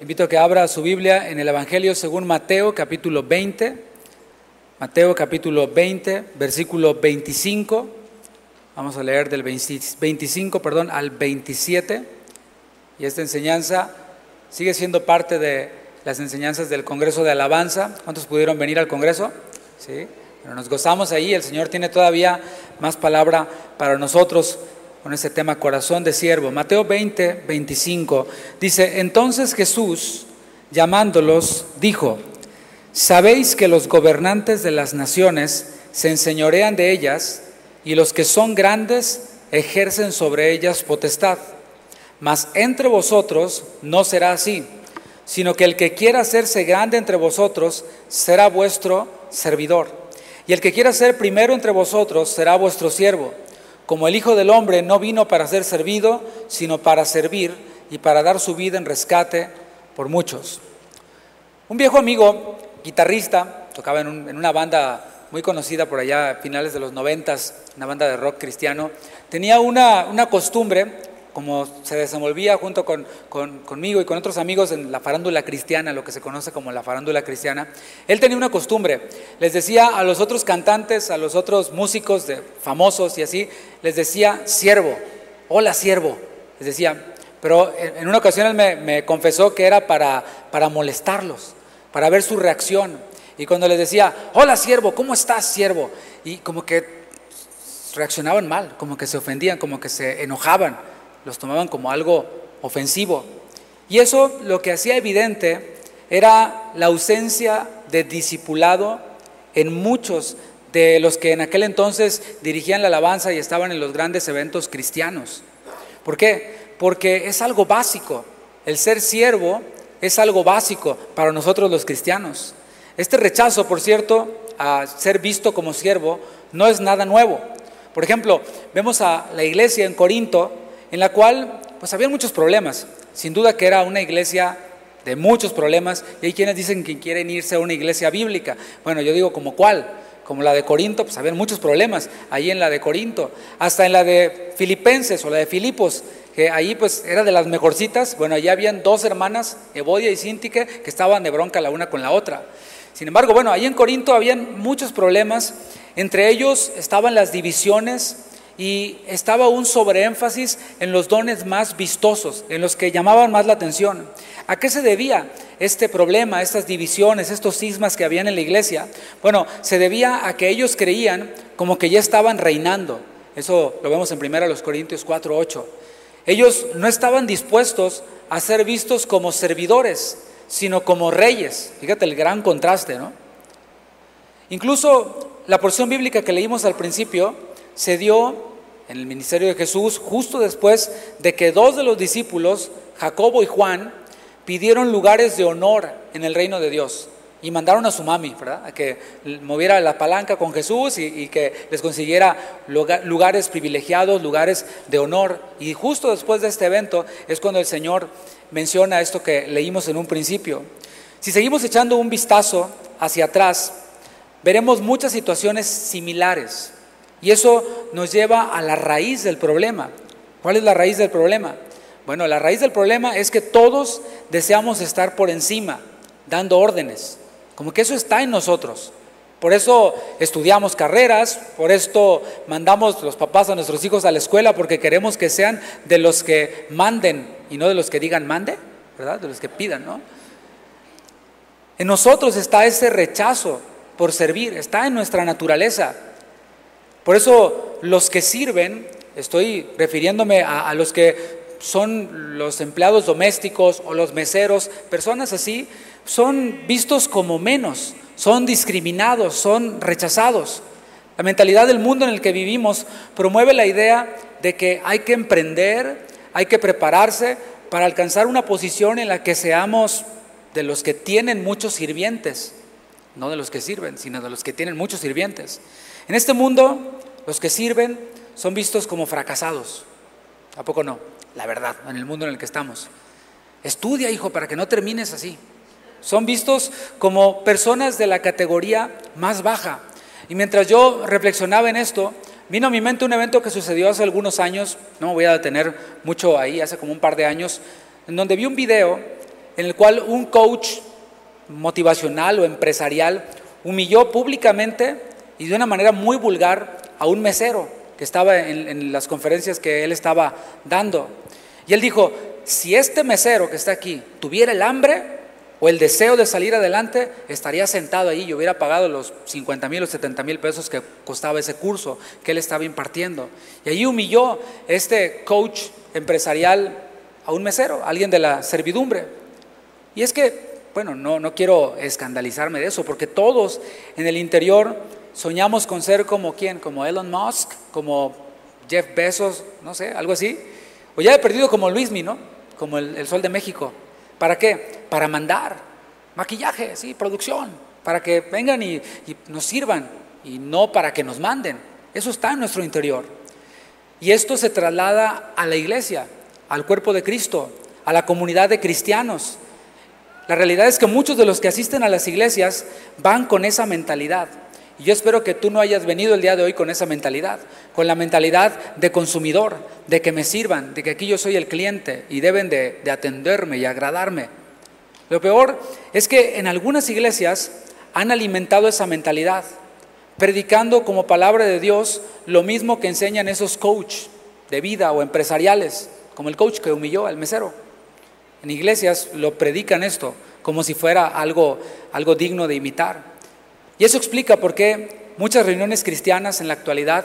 invito a que abra su Biblia en el Evangelio según Mateo capítulo 20, Mateo capítulo 20, versículo 25. Vamos a leer del 25 perdón, al 27. Y esta enseñanza sigue siendo parte de las enseñanzas del Congreso de Alabanza. ¿Cuántos pudieron venir al Congreso? Sí. Pero nos gozamos ahí. El Señor tiene todavía más palabra para nosotros con ese tema corazón de siervo. Mateo 20, 25 dice, entonces Jesús, llamándolos, dijo, sabéis que los gobernantes de las naciones se enseñorean de ellas y los que son grandes ejercen sobre ellas potestad. Mas entre vosotros no será así, sino que el que quiera hacerse grande entre vosotros será vuestro servidor. Y el que quiera ser primero entre vosotros será vuestro siervo como el Hijo del Hombre no vino para ser servido, sino para servir y para dar su vida en rescate por muchos. Un viejo amigo, guitarrista, tocaba en, una banda muy conocida por allá a finales de los noventas, una banda de rock cristiano, tenía una, una costumbre como se desenvolvía junto con, conmigo y con otros amigos en la farándula cristiana, lo que se conoce como la farándula cristiana, él tenía una costumbre. Les decía a los otros cantantes, a los otros músicos de, famosos y así, les decía siervo, hola siervo, les decía. Pero en, una ocasión él me, me, confesó que era para, para molestarlos, para ver su reacción. Y cuando les decía, hola siervo, ¿cómo estás siervo? Y como que reaccionaban mal, como que se ofendían, como que se enojaban los tomaban como algo ofensivo. Y eso lo que hacía evidente era la ausencia de discipulado en muchos de los que en aquel entonces dirigían la alabanza y estaban en los grandes eventos cristianos. ¿Por qué? Porque es algo básico. El ser siervo es algo básico para nosotros los cristianos. Este rechazo, por cierto, a ser visto como siervo no es nada nuevo. Por ejemplo, vemos a la iglesia en Corinto en la cual pues había muchos problemas. Sin duda que era una iglesia de muchos problemas y hay quienes dicen que quieren irse a una iglesia bíblica. Bueno, yo digo como cuál, como la de Corinto, pues había muchos problemas ahí en la de Corinto, hasta en la de Filipenses o la de Filipos, que ahí pues era de las mejorcitas, bueno, allí habían dos hermanas, Evodia y Sintique, que estaban de bronca la una con la otra. Sin embargo, bueno, ahí en Corinto habían muchos problemas, entre ellos estaban las divisiones, y estaba un sobreénfasis en los dones más vistosos, en los que llamaban más la atención. ¿A qué se debía este problema, estas divisiones, estos sismas que habían en la iglesia? Bueno, se debía a que ellos creían como que ya estaban reinando. Eso lo vemos en 1 Corintios 4, 8. Ellos no estaban dispuestos a ser vistos como servidores, sino como reyes. Fíjate el gran contraste, ¿no? Incluso la porción bíblica que leímos al principio se dio en el ministerio de Jesús justo después de que dos de los discípulos, Jacobo y Juan, pidieron lugares de honor en el reino de Dios y mandaron a su mami, ¿verdad? A que moviera la palanca con Jesús y, que les consiguiera lugares privilegiados, lugares de honor. Y justo después de este evento es cuando el Señor menciona esto que leímos en un principio. Si seguimos echando un vistazo hacia atrás, veremos muchas situaciones similares y eso nos lleva a la raíz del problema. ¿Cuál es la raíz del problema? Bueno, la raíz del problema es que todos deseamos estar por encima, dando órdenes. Como que eso está en nosotros. Por eso estudiamos carreras, por esto mandamos los papás a nuestros hijos a la escuela, porque queremos que sean de los que manden y no de los que digan mande, ¿verdad? De los que pidan, ¿no? En nosotros está ese rechazo por servir, está en nuestra naturaleza. Por eso los que sirven, estoy refiriéndome a, los que son los empleados domésticos o los meseros, personas así, son vistos como menos, son discriminados, son rechazados. La mentalidad del mundo en el que vivimos promueve la idea de que hay que emprender, hay que prepararse para alcanzar una posición en la que seamos de los que tienen muchos sirvientes, no de los que sirven, sino de los que tienen muchos sirvientes. En este mundo, los que sirven son vistos como fracasados. ¿A poco no? La verdad, en el mundo en el que estamos. Estudia, hijo, para que no termines así. Son vistos como personas de la categoría más baja. Y mientras yo reflexionaba en esto, vino a mi mente un evento que sucedió hace algunos años, no me voy a detener mucho ahí, hace como un par de años, en donde vi un video en el cual un coach motivacional o empresarial humilló públicamente y de una manera muy vulgar a un mesero que estaba en, las conferencias que él estaba dando. Y él dijo, si este mesero que está aquí tuviera el hambre o el deseo de salir adelante, estaría sentado ahí y hubiera pagado los 50 mil o 70 mil pesos que costaba ese curso que él estaba impartiendo. Y allí humilló este coach empresarial a un mesero, alguien de la servidumbre. Y es que, bueno, no, no quiero escandalizarme de eso, porque todos en el interior soñamos con ser como quién, como Elon Musk, como Jeff Bezos, no sé, algo así. O ya he perdido como Luismi, ¿no? Como el, Sol de México. ¿Para qué? Para mandar maquillaje, sí, producción, para que vengan y, y nos sirvan y no para que nos manden. Eso está en nuestro interior. Y esto se traslada a la iglesia, al cuerpo de Cristo, a la comunidad de cristianos. La realidad es que muchos de los que asisten a las iglesias van con esa mentalidad. Y yo espero que tú no hayas venido el día de hoy con esa mentalidad, con la mentalidad de consumidor, de que me sirvan, de que aquí yo soy el cliente y deben de, atenderme y agradarme. Lo peor es que en algunas iglesias han alimentado esa mentalidad, predicando como palabra de Dios lo mismo que enseñan esos coach de vida o empresariales, como el coach que humilló al mesero. En iglesias lo predican esto como si fuera algo, algo digno de imitar. Y eso explica por qué muchas reuniones cristianas en la actualidad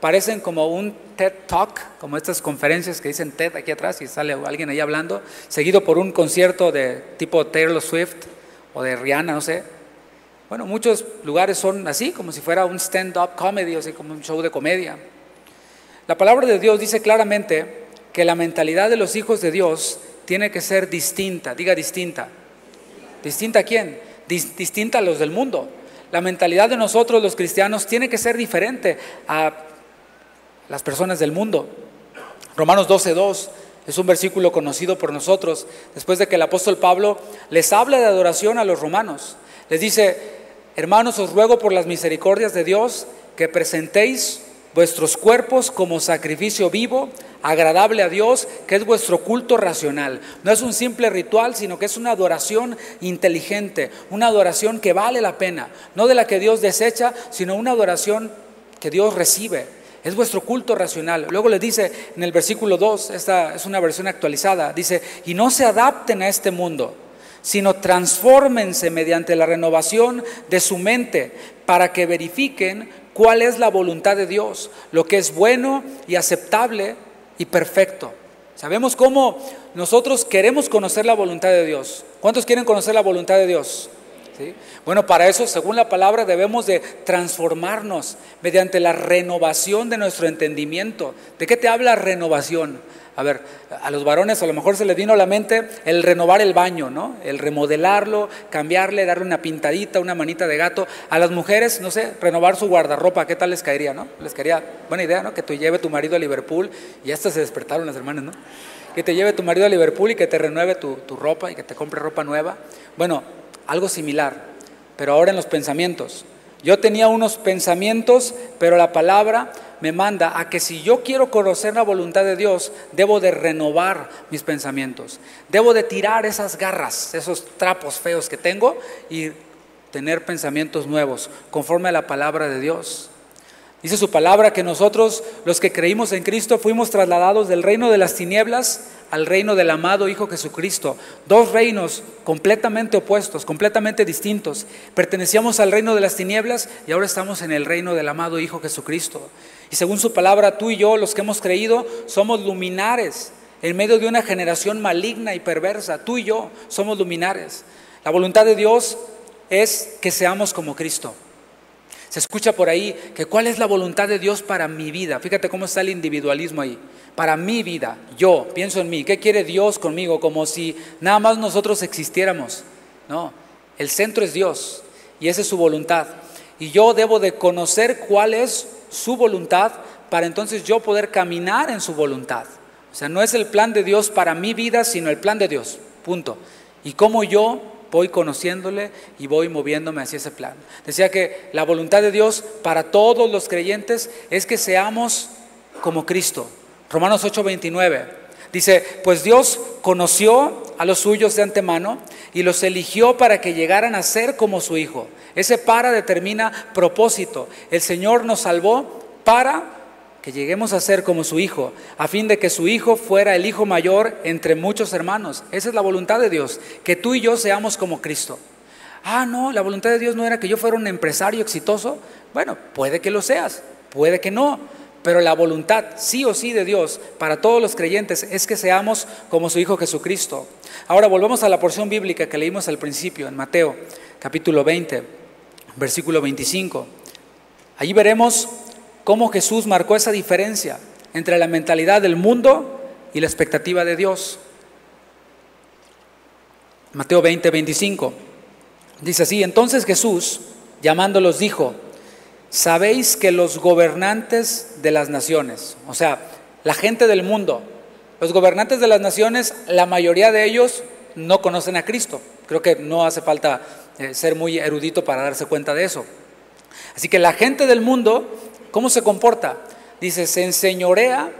parecen como un TED Talk, como estas conferencias que dicen TED aquí atrás y sale alguien ahí hablando, seguido por un concierto de tipo Taylor Swift o de Rihanna, no sé. Bueno, muchos lugares son así, como si fuera un stand-up comedy, o sea, como un show de comedia. La palabra de Dios dice claramente que la mentalidad de los hijos de Dios tiene que ser distinta, diga distinta. ¿Distinta a quién? distinta a los del mundo. La mentalidad de nosotros los cristianos tiene que ser diferente a las personas del mundo. Romanos 12.2 es un versículo conocido por nosotros, después de que el apóstol Pablo les habla de adoración a los romanos. Les dice, hermanos, os ruego por las misericordias de Dios que presentéis vuestros cuerpos como sacrificio vivo, agradable a Dios, que es vuestro culto racional. No es un simple ritual, sino que es una adoración inteligente, una adoración que vale la pena, no de la que Dios desecha, sino una adoración que Dios recibe. Es vuestro culto racional. Luego le dice en el versículo 2, esta es una versión actualizada, dice, y no se adapten a este mundo, sino transfórmense mediante la renovación de su mente para que verifiquen cuál es la voluntad de Dios, lo que es bueno y aceptable y perfecto. Sabemos cómo nosotros queremos conocer la voluntad de Dios. ¿Cuántos quieren conocer la voluntad de Dios? Bueno, para eso, según la palabra, debemos de transformarnos mediante la renovación de nuestro entendimiento. ¿De qué te habla renovación? A ver, a los varones a lo mejor se les vino a la mente el renovar el baño, ¿no? El remodelarlo, cambiarle, darle una pintadita, una manita de gato. A las mujeres, no sé, renovar su guardarropa, ¿qué tal les caería, no? Les caería, buena idea, ¿no? Que tú lleve tu marido a Liverpool y hasta se despertaron las hermanas, ¿no? Que te lleve tu marido a Liverpool y que te renueve tu, tu ropa y que te compre ropa nueva. Bueno, algo similar, pero ahora en los pensamientos. Yo tenía unos pensamientos, pero la palabra me manda a que si yo quiero conocer la voluntad de Dios, debo de renovar mis pensamientos. Debo de tirar esas garras, esos trapos feos que tengo y tener pensamientos nuevos, conforme a la palabra de Dios. Dice su palabra que nosotros, los que creímos en Cristo, fuimos trasladados del reino de las tinieblas al reino del amado Hijo Jesucristo. Dos reinos completamente opuestos, completamente distintos. Pertenecíamos al reino de las tinieblas y ahora estamos en el reino del amado Hijo Jesucristo. Y según su palabra, tú y yo, los que hemos creído, somos luminares en medio de una generación maligna y perversa. Tú y yo somos luminares. La voluntad de Dios es que seamos como Cristo. Se escucha por ahí que cuál es la voluntad de Dios para mi vida. Fíjate cómo está el individualismo ahí. Para mi vida, yo pienso en mí. ¿Qué quiere Dios conmigo? Como si nada más nosotros existiéramos. No, el centro es Dios y esa es su voluntad. Y yo debo de conocer cuál es su voluntad para entonces yo poder caminar en su voluntad. O sea, no es el plan de Dios para mi vida, sino el plan de Dios. Punto. Y cómo yo voy conociéndole y voy moviéndome hacia ese plan. Decía que la voluntad de Dios para todos los creyentes es que seamos como Cristo. Romanos 8:29 dice, pues Dios conoció a los suyos de antemano y los eligió para que llegaran a ser como su Hijo. Ese para determina propósito. El Señor nos salvó para que lleguemos a ser como su Hijo, a fin de que su Hijo fuera el Hijo mayor entre muchos hermanos. Esa es la voluntad de Dios, que tú y yo seamos como Cristo. Ah, no, la voluntad de Dios no era que yo fuera un empresario exitoso. Bueno, puede que lo seas, puede que no, pero la voluntad, sí o sí, de Dios para todos los creyentes es que seamos como su Hijo Jesucristo. Ahora volvemos a la porción bíblica que leímos al principio, en Mateo capítulo 20, versículo 25. Allí veremos cómo Jesús marcó esa diferencia entre la mentalidad del mundo y la expectativa de Dios. Mateo 20, 25. Dice así, entonces Jesús, llamándolos, dijo, sabéis que los gobernantes de las naciones, o sea, la gente del mundo, los gobernantes de las naciones, la mayoría de ellos no conocen a Cristo. Creo que no hace falta eh, ser muy erudito para darse cuenta de eso. Así que la gente del mundo, ¿cómo se comporta? Dice, se enseñorea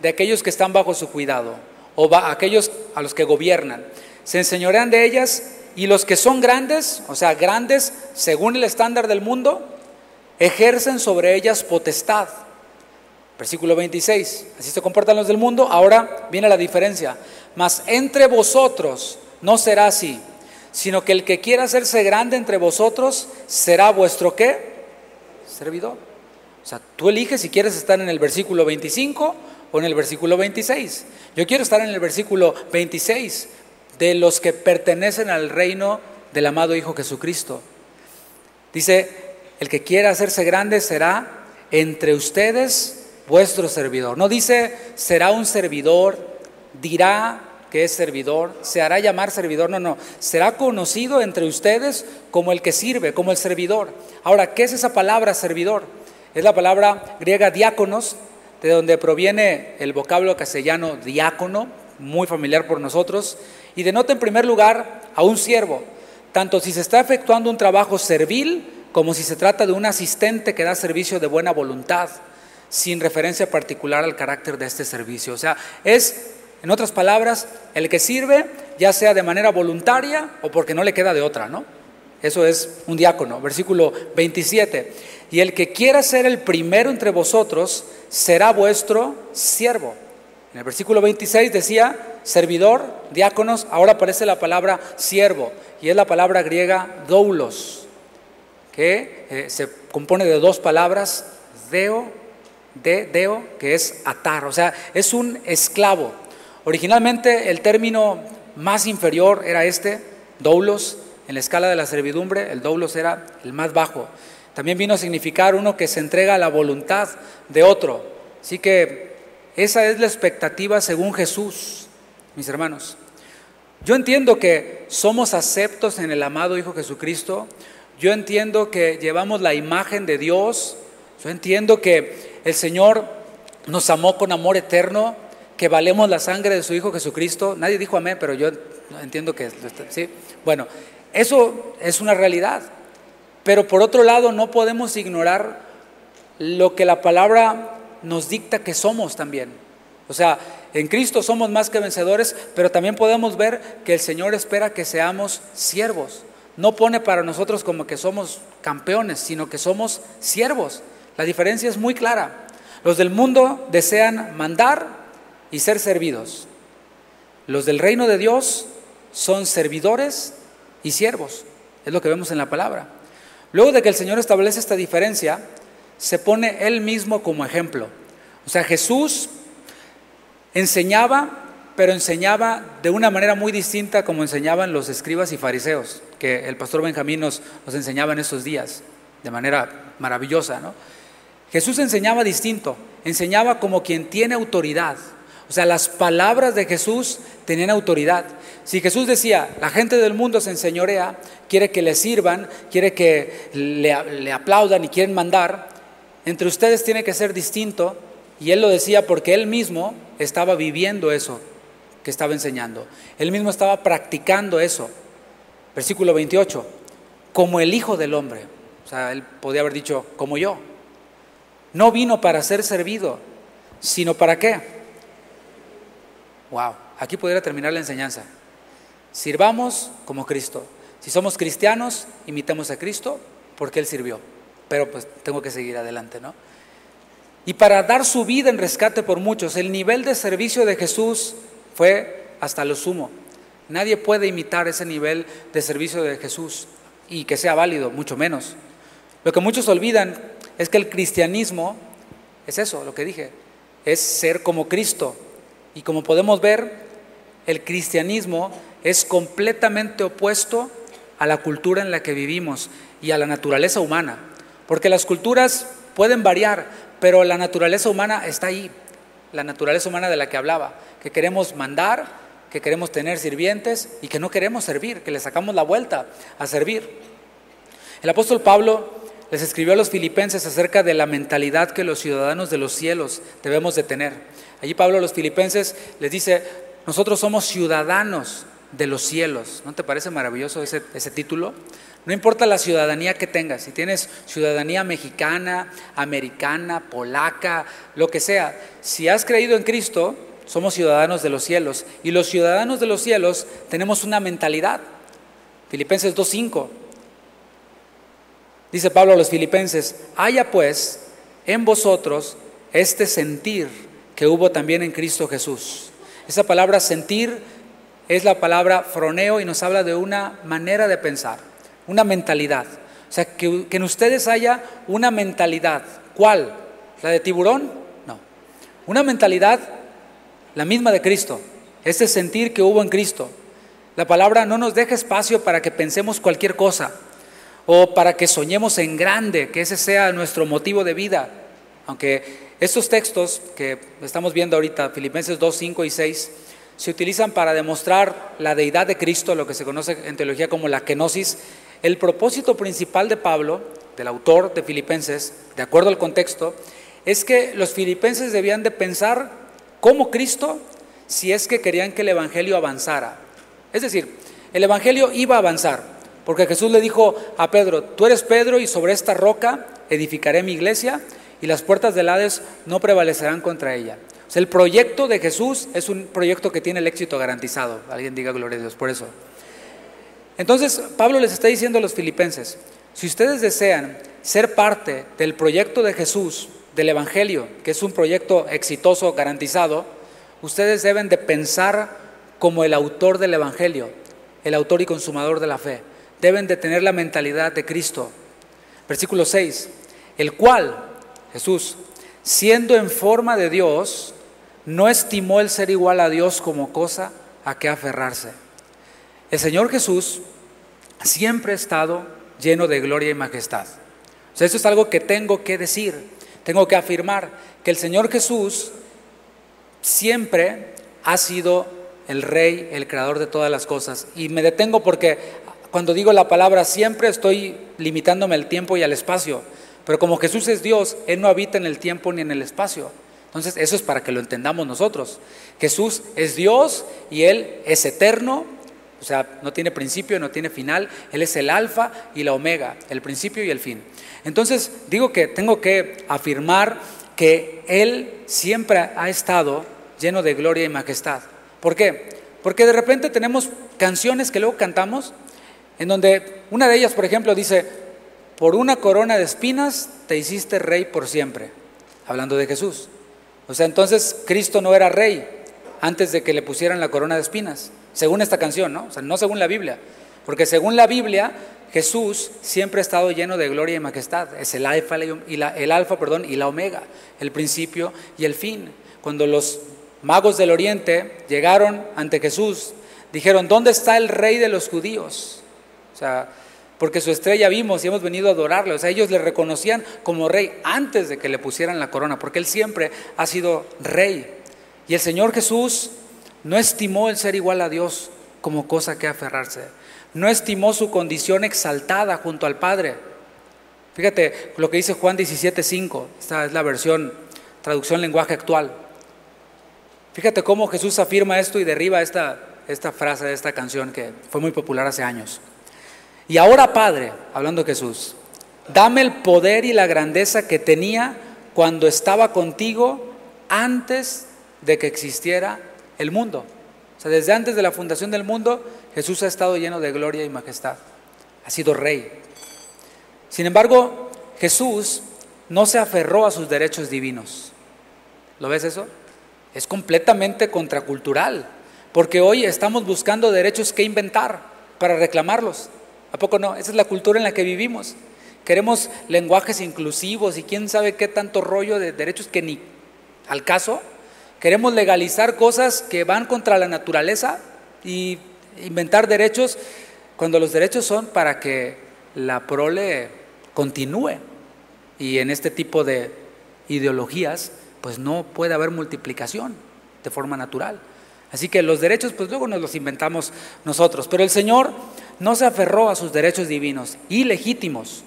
de aquellos que están bajo su cuidado, o va, aquellos a los que gobiernan. Se enseñorean de ellas y los que son grandes, o sea, grandes según el estándar del mundo, ejercen sobre ellas potestad. Versículo 26, así se comportan los del mundo. Ahora viene la diferencia. Mas entre vosotros no será así, sino que el que quiera hacerse grande entre vosotros será vuestro qué? Servidor. O sea, tú eliges si quieres estar en el versículo 25 o en el versículo 26. Yo quiero estar en el versículo 26 de los que pertenecen al reino del amado Hijo Jesucristo. Dice, el que quiera hacerse grande será entre ustedes vuestro servidor. No dice será un servidor, dirá que es servidor, se hará llamar servidor, no, no, será conocido entre ustedes como el que sirve, como el servidor. Ahora, ¿qué es esa palabra servidor? Es la palabra griega diáconos, de donde proviene el vocablo castellano diácono, muy familiar por nosotros, y denota en primer lugar a un siervo, tanto si se está efectuando un trabajo servil, como si se trata de un asistente que da servicio de buena voluntad, sin referencia particular al carácter de este servicio. O sea, es, en otras palabras, el que sirve, ya sea de manera voluntaria o porque no le queda de otra, ¿no? Eso es un diácono. Versículo 27. Y el que quiera ser el primero entre vosotros será vuestro siervo. En el versículo 26 decía servidor, diáconos, ahora aparece la palabra siervo y es la palabra griega doulos que eh, se compone de dos palabras, deo, de, deo, que es atar, o sea, es un esclavo. Originalmente el término más inferior era este, doulos, en la escala de la servidumbre, el doulos era el más bajo. También vino a significar uno que se entrega a la voluntad de otro. Así que esa es la expectativa según Jesús, mis hermanos. Yo entiendo que somos aceptos en el amado Hijo Jesucristo, yo entiendo que llevamos la imagen de Dios. Yo entiendo que el Señor nos amó con amor eterno, que valemos la sangre de su Hijo Jesucristo. Nadie dijo amén, pero yo entiendo que sí. Bueno, eso es una realidad. Pero por otro lado, no podemos ignorar lo que la palabra nos dicta que somos también. O sea, en Cristo somos más que vencedores, pero también podemos ver que el Señor espera que seamos siervos no pone para nosotros como que somos campeones, sino que somos siervos. La diferencia es muy clara. Los del mundo desean mandar y ser servidos. Los del reino de Dios son servidores y siervos. Es lo que vemos en la palabra. Luego de que el Señor establece esta diferencia, se pone Él mismo como ejemplo. O sea, Jesús enseñaba pero enseñaba de una manera muy distinta como enseñaban los escribas y fariseos, que el pastor Benjamín nos, enseñaba en esos días, de manera maravillosa. ¿no? Jesús enseñaba distinto, enseñaba como quien tiene autoridad. O sea, las palabras de Jesús tenían autoridad. Si Jesús decía, la gente del mundo se enseñorea, quiere que le sirvan, quiere que le, aplaudan y quieren mandar, entre ustedes tiene que ser distinto. Y él lo decía porque él mismo estaba viviendo eso que estaba enseñando. Él mismo estaba practicando eso. Versículo 28, como el Hijo del Hombre. O sea, él podía haber dicho, como yo. No vino para ser servido, sino para qué. Wow, aquí podría terminar la enseñanza. Sirvamos como Cristo. Si somos cristianos, imitemos a Cristo porque Él sirvió. Pero pues tengo que seguir adelante, ¿no? Y para dar su vida en rescate por muchos, el nivel de servicio de Jesús fue hasta lo sumo. Nadie puede imitar ese nivel de servicio de Jesús y que sea válido, mucho menos. Lo que muchos olvidan es que el cristianismo es eso, lo que dije, es ser como Cristo. Y como podemos ver, el cristianismo es completamente opuesto a la cultura en la que vivimos y a la naturaleza humana. Porque las culturas pueden variar, pero la naturaleza humana está ahí, la naturaleza humana de la que hablaba, que queremos mandar, que queremos tener sirvientes y que no queremos servir, que le sacamos la vuelta a servir. El apóstol Pablo les escribió a los filipenses acerca de la mentalidad que los ciudadanos de los cielos debemos de tener. Allí Pablo a los filipenses les dice, nosotros somos ciudadanos de los cielos. ¿No te parece maravilloso ese, ese título? No importa la ciudadanía que tengas, si tienes ciudadanía mexicana, americana, polaca, lo que sea, si has creído en Cristo, somos ciudadanos de los cielos. Y los ciudadanos de los cielos tenemos una mentalidad. Filipenses 2.5. Dice Pablo a los filipenses, haya pues en vosotros este sentir que hubo también en Cristo Jesús. Esa palabra sentir es la palabra froneo y nos habla de una manera de pensar, una mentalidad. O sea, que, en ustedes haya una mentalidad. ¿Cuál? ¿La de tiburón? No. Una mentalidad, la misma de Cristo. Ese sentir que hubo en Cristo. La palabra no nos deja espacio para que pensemos cualquier cosa o para que soñemos en grande, que ese sea nuestro motivo de vida. Aunque estos textos que estamos viendo ahorita, Filipenses 2, 5 y 6, se utilizan para demostrar la deidad de Cristo, lo que se conoce en teología como la kenosis, el propósito principal de Pablo, del autor de Filipenses, de acuerdo al contexto, es que los filipenses debían de pensar como Cristo si es que querían que el Evangelio avanzara. Es decir, el Evangelio iba a avanzar, porque Jesús le dijo a Pedro, tú eres Pedro y sobre esta roca edificaré mi iglesia y las puertas del Hades no prevalecerán contra ella. El proyecto de Jesús es un proyecto que tiene el éxito garantizado. Alguien diga gloria a Dios por eso. Entonces, Pablo les está diciendo a los filipenses, si ustedes desean ser parte del proyecto de Jesús, del Evangelio, que es un proyecto exitoso, garantizado, ustedes deben de pensar como el autor del Evangelio, el autor y consumador de la fe deben de tener la mentalidad de Cristo. Versículo 6, el cual, Jesús, siendo en forma de Dios, no estimó el ser igual a Dios como cosa a que aferrarse. El Señor Jesús siempre ha estado lleno de gloria y majestad. O eso es algo que tengo que decir, tengo que afirmar, que el Señor Jesús siempre ha sido el Rey, el Creador de todas las cosas. Y me detengo porque cuando digo la palabra siempre estoy limitándome al tiempo y al espacio. Pero como Jesús es Dios, Él no habita en el tiempo ni en el espacio. Entonces eso es para que lo entendamos nosotros. Jesús es Dios y Él es eterno, o sea, no tiene principio, no tiene final. Él es el alfa y la omega, el principio y el fin. Entonces digo que tengo que afirmar que Él siempre ha estado lleno de gloria y majestad. ¿Por qué? Porque de repente tenemos canciones que luego cantamos en donde una de ellas, por ejemplo, dice, por una corona de espinas te hiciste rey por siempre, hablando de Jesús. O sea, entonces Cristo no era rey antes de que le pusieran la corona de espinas, según esta canción, ¿no? O sea, no según la Biblia, porque según la Biblia, Jesús siempre ha estado lleno de gloria y majestad. Es el alfa, y la, el alfa perdón, y la omega, el principio y el fin. Cuando los magos del oriente llegaron ante Jesús, dijeron, ¿dónde está el rey de los judíos? sea, porque su estrella vimos y hemos venido a adorarle. O sea, ellos le reconocían como rey antes de que le pusieran la corona, porque él siempre ha sido rey. Y el Señor Jesús no estimó el ser igual a Dios como cosa que aferrarse. No estimó su condición exaltada junto al Padre. Fíjate lo que dice Juan 17:5. Esta es la versión, traducción lenguaje actual. Fíjate cómo Jesús afirma esto y derriba esta, esta frase de esta canción que fue muy popular hace años. Y ahora, Padre, hablando Jesús, dame el poder y la grandeza que tenía cuando estaba contigo antes de que existiera el mundo. O sea, desde antes de la fundación del mundo, Jesús ha estado lleno de gloria y majestad, ha sido rey. Sin embargo, Jesús no se aferró a sus derechos divinos. ¿Lo ves eso? Es completamente contracultural, porque hoy estamos buscando derechos que inventar para reclamarlos. ¿A poco no? Esa es la cultura en la que vivimos. Queremos lenguajes inclusivos y quién sabe qué tanto rollo de derechos que ni al caso. Queremos legalizar cosas que van contra la naturaleza y inventar derechos cuando los derechos son para que la prole continúe. Y en este tipo de ideologías, pues no puede haber multiplicación de forma natural. Así que los derechos, pues luego nos los inventamos nosotros. Pero el Señor no se aferró a sus derechos divinos y legítimos.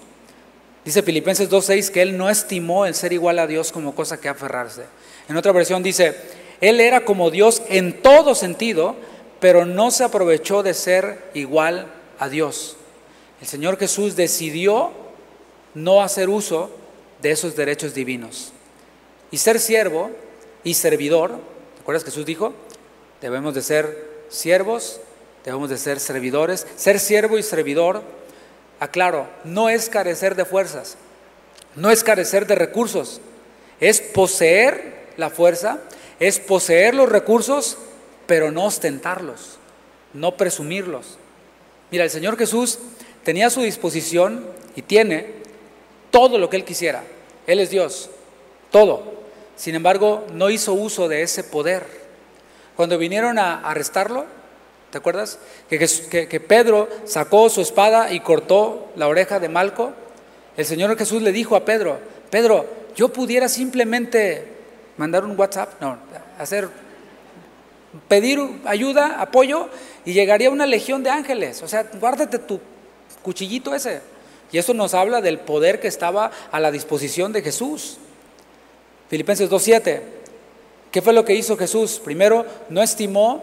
Dice Filipenses 2.6 que Él no estimó el ser igual a Dios como cosa que aferrarse. En otra versión dice, Él era como Dios en todo sentido, pero no se aprovechó de ser igual a Dios. El Señor Jesús decidió no hacer uso de esos derechos divinos. Y ser siervo y servidor, ¿te acuerdas que Jesús dijo? Debemos de ser siervos, debemos de ser servidores. Ser siervo y servidor, aclaro, no es carecer de fuerzas, no es carecer de recursos, es poseer la fuerza, es poseer los recursos, pero no ostentarlos, no presumirlos. Mira, el Señor Jesús tenía a su disposición y tiene todo lo que Él quisiera. Él es Dios, todo. Sin embargo, no hizo uso de ese poder. Cuando vinieron a arrestarlo, ¿te acuerdas? Que, Pedro sacó su espada y cortó la oreja de Malco. El Señor Jesús le dijo a Pedro, Pedro, yo pudiera simplemente mandar un WhatsApp, no, hacer, pedir ayuda, apoyo, y llegaría una legión de ángeles. O sea, guárdate tu cuchillito ese. Y eso nos habla del poder que estaba a la disposición de Jesús. Filipenses 2.7. ¿Qué fue lo que hizo Jesús? Primero, no estimó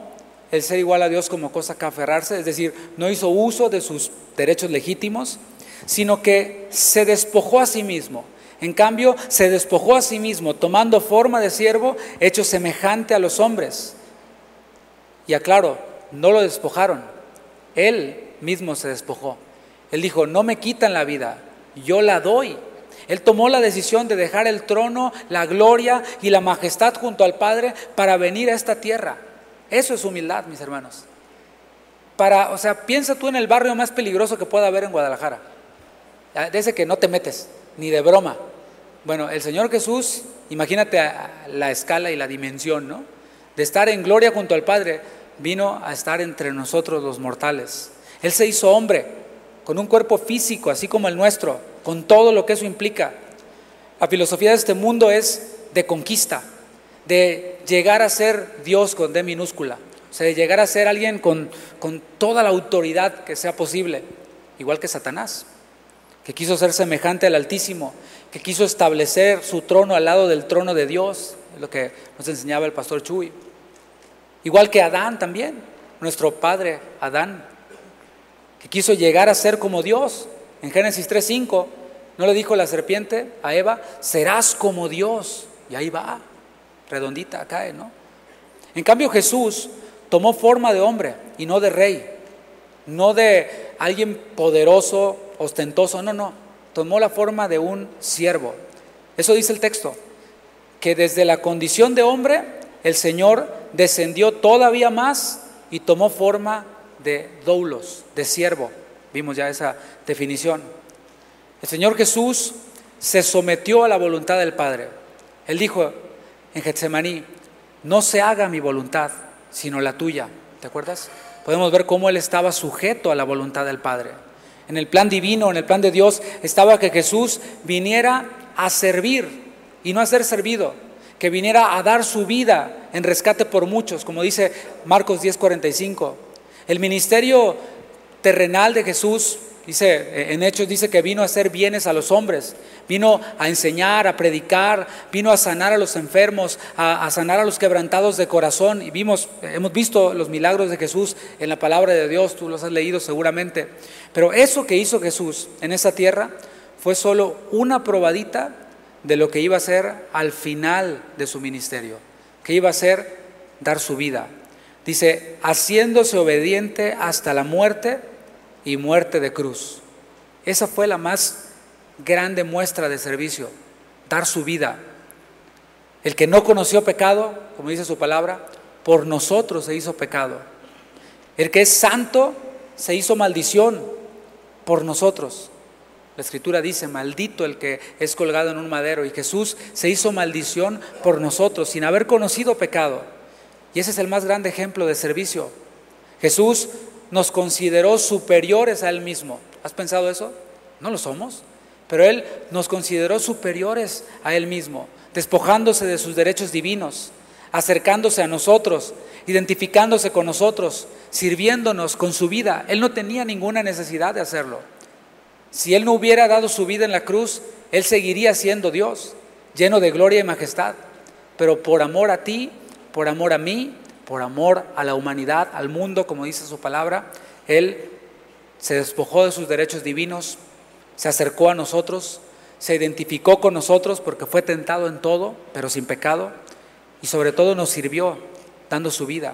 el ser igual a Dios como cosa que aferrarse, es decir, no hizo uso de sus derechos legítimos, sino que se despojó a sí mismo. En cambio, se despojó a sí mismo, tomando forma de siervo, hecho semejante a los hombres. Y aclaro, no lo despojaron, él mismo se despojó. Él dijo, no me quitan la vida, yo la doy. Él tomó la decisión de dejar el trono, la gloria y la majestad junto al Padre para venir a esta tierra. Eso es humildad, mis hermanos. Para, o sea, piensa tú en el barrio más peligroso que pueda haber en Guadalajara. De ese que no te metes, ni de broma. Bueno, el Señor Jesús, imagínate la escala y la dimensión, ¿no? De estar en gloria junto al Padre, vino a estar entre nosotros los mortales. Él se hizo hombre, con un cuerpo físico, así como el nuestro, con todo lo que eso implica. La filosofía de este mundo es de conquista, de llegar a ser Dios con D minúscula, o sea, de llegar a ser alguien con, con toda la autoridad que sea posible, igual que Satanás, que quiso ser semejante al Altísimo, que quiso establecer su trono al lado del trono de Dios, lo que nos enseñaba el pastor Chuy. Igual que Adán también, nuestro padre Adán, que quiso llegar a ser como Dios. En Génesis 3.5, ¿no le dijo la serpiente a Eva? Serás como Dios. Y ahí va, redondita, cae, ¿no? En cambio Jesús tomó forma de hombre y no de rey, no de alguien poderoso, ostentoso, no, no, tomó la forma de un siervo. Eso dice el texto, que desde la condición de hombre el Señor descendió todavía más y tomó forma de doulos, de siervo. Vimos ya esa definición. El Señor Jesús se sometió a la voluntad del Padre. Él dijo en Getsemaní, no se haga mi voluntad, sino la tuya. ¿Te acuerdas? Podemos ver cómo Él estaba sujeto a la voluntad del Padre. En el plan divino, en el plan de Dios, estaba que Jesús viniera a servir y no a ser servido, que viniera a dar su vida en rescate por muchos, como dice Marcos 10:45. El ministerio terrenal de Jesús, dice en Hechos dice que vino a hacer bienes a los hombres, vino a enseñar, a predicar, vino a sanar a los enfermos, a, sanar a los quebrantados de corazón. Y vimos, hemos visto los milagros de Jesús en la palabra de Dios, tú los has leído seguramente. Pero eso que hizo Jesús en esa tierra fue solo una probadita de lo que iba a ser al final de su ministerio, que iba a ser dar su vida, Dice, haciéndose obediente hasta la muerte y muerte de cruz. Esa fue la más grande muestra de servicio, dar su vida. El que no conoció pecado, como dice su palabra, por nosotros se hizo pecado. El que es santo se hizo maldición por nosotros. La escritura dice, maldito el que es colgado en un madero. Y Jesús se hizo maldición por nosotros sin haber conocido pecado. Y ese es el más grande ejemplo de servicio. Jesús nos consideró superiores a Él mismo. ¿Has pensado eso? No lo somos. Pero Él nos consideró superiores a Él mismo, despojándose de sus derechos divinos, acercándose a nosotros, identificándose con nosotros, sirviéndonos con su vida. Él no tenía ninguna necesidad de hacerlo. Si Él no hubiera dado su vida en la cruz, Él seguiría siendo Dios, lleno de gloria y majestad. Pero por amor a ti, por amor a mí, por amor a la humanidad, al mundo, como dice su palabra, Él se despojó de sus derechos divinos, se acercó a nosotros, se identificó con nosotros porque fue tentado en todo, pero sin pecado, y sobre todo nos sirvió dando su vida.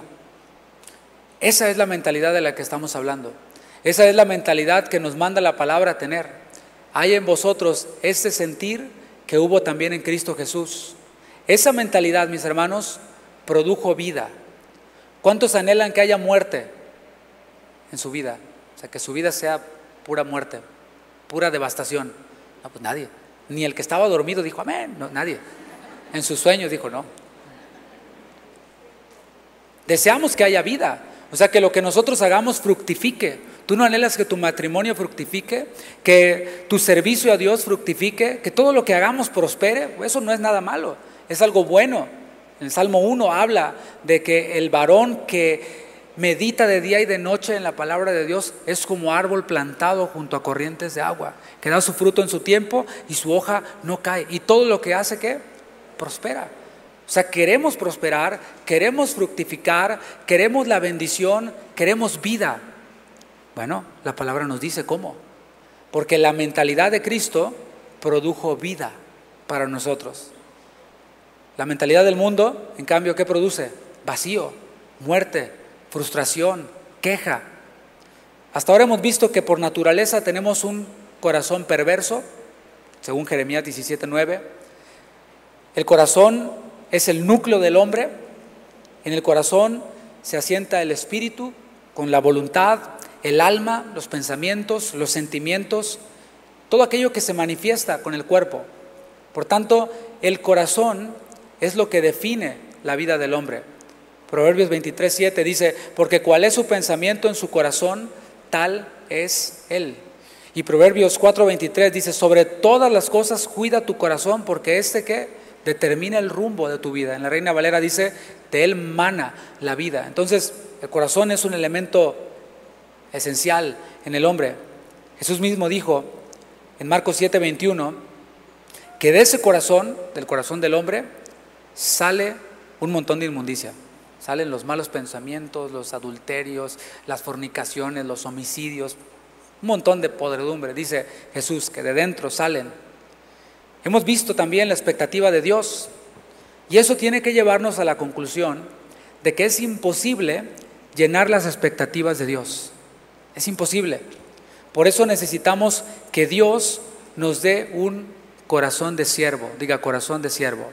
Esa es la mentalidad de la que estamos hablando. Esa es la mentalidad que nos manda la palabra a tener. Hay en vosotros este sentir que hubo también en Cristo Jesús. Esa mentalidad, mis hermanos, produjo vida. ¿Cuántos anhelan que haya muerte en su vida? O sea, que su vida sea pura muerte pura devastación. No, pues nadie. Ni el que estaba dormido dijo amén, no, nadie. En sus sueños dijo no. Deseamos que haya vida, o sea, que lo que nosotros hagamos fructifique. Tú no anhelas que tu matrimonio fructifique, que tu servicio a Dios fructifique, que todo lo que hagamos prospere. Eso no es nada malo, es algo bueno. En el Salmo 1 habla de que el varón que medita de día y de noche en la palabra de Dios, es como árbol plantado junto a corrientes de agua, que da su fruto en su tiempo y su hoja no cae. Y todo lo que hace que prospera. O sea, queremos prosperar, queremos fructificar, queremos la bendición, queremos vida. Bueno, la palabra nos dice cómo. Porque la mentalidad de Cristo produjo vida para nosotros. La mentalidad del mundo, en cambio, ¿qué produce? Vacío, muerte, frustración, queja. Hasta ahora hemos visto que por naturaleza tenemos un corazón perverso, según Jeremías 17:9. El corazón es el núcleo del hombre. En el corazón se asienta el espíritu con la voluntad, el alma, los pensamientos, los sentimientos, todo aquello que se manifiesta con el cuerpo. Por tanto, el corazón es lo que define la vida del hombre. Proverbios 23, 7 dice, porque cuál es su pensamiento en su corazón, tal es él. Y Proverbios 4:23 dice, sobre todas las cosas cuida tu corazón, porque este que determina el rumbo de tu vida. En la Reina Valera dice, de él mana la vida. Entonces, el corazón es un elemento esencial en el hombre. Jesús mismo dijo en Marcos 7:21 que de ese corazón, del corazón del hombre, sale un montón de inmundicia. Salen los malos pensamientos, los adulterios, las fornicaciones, los homicidios, un montón de podredumbre. Dice Jesús que de dentro salen. Hemos visto también la expectativa de Dios y eso tiene que llevarnos a la conclusión de que es imposible llenar las expectativas de Dios. Es imposible. Por eso necesitamos que Dios nos dé un corazón de siervo. Diga corazón de siervo.